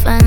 Find.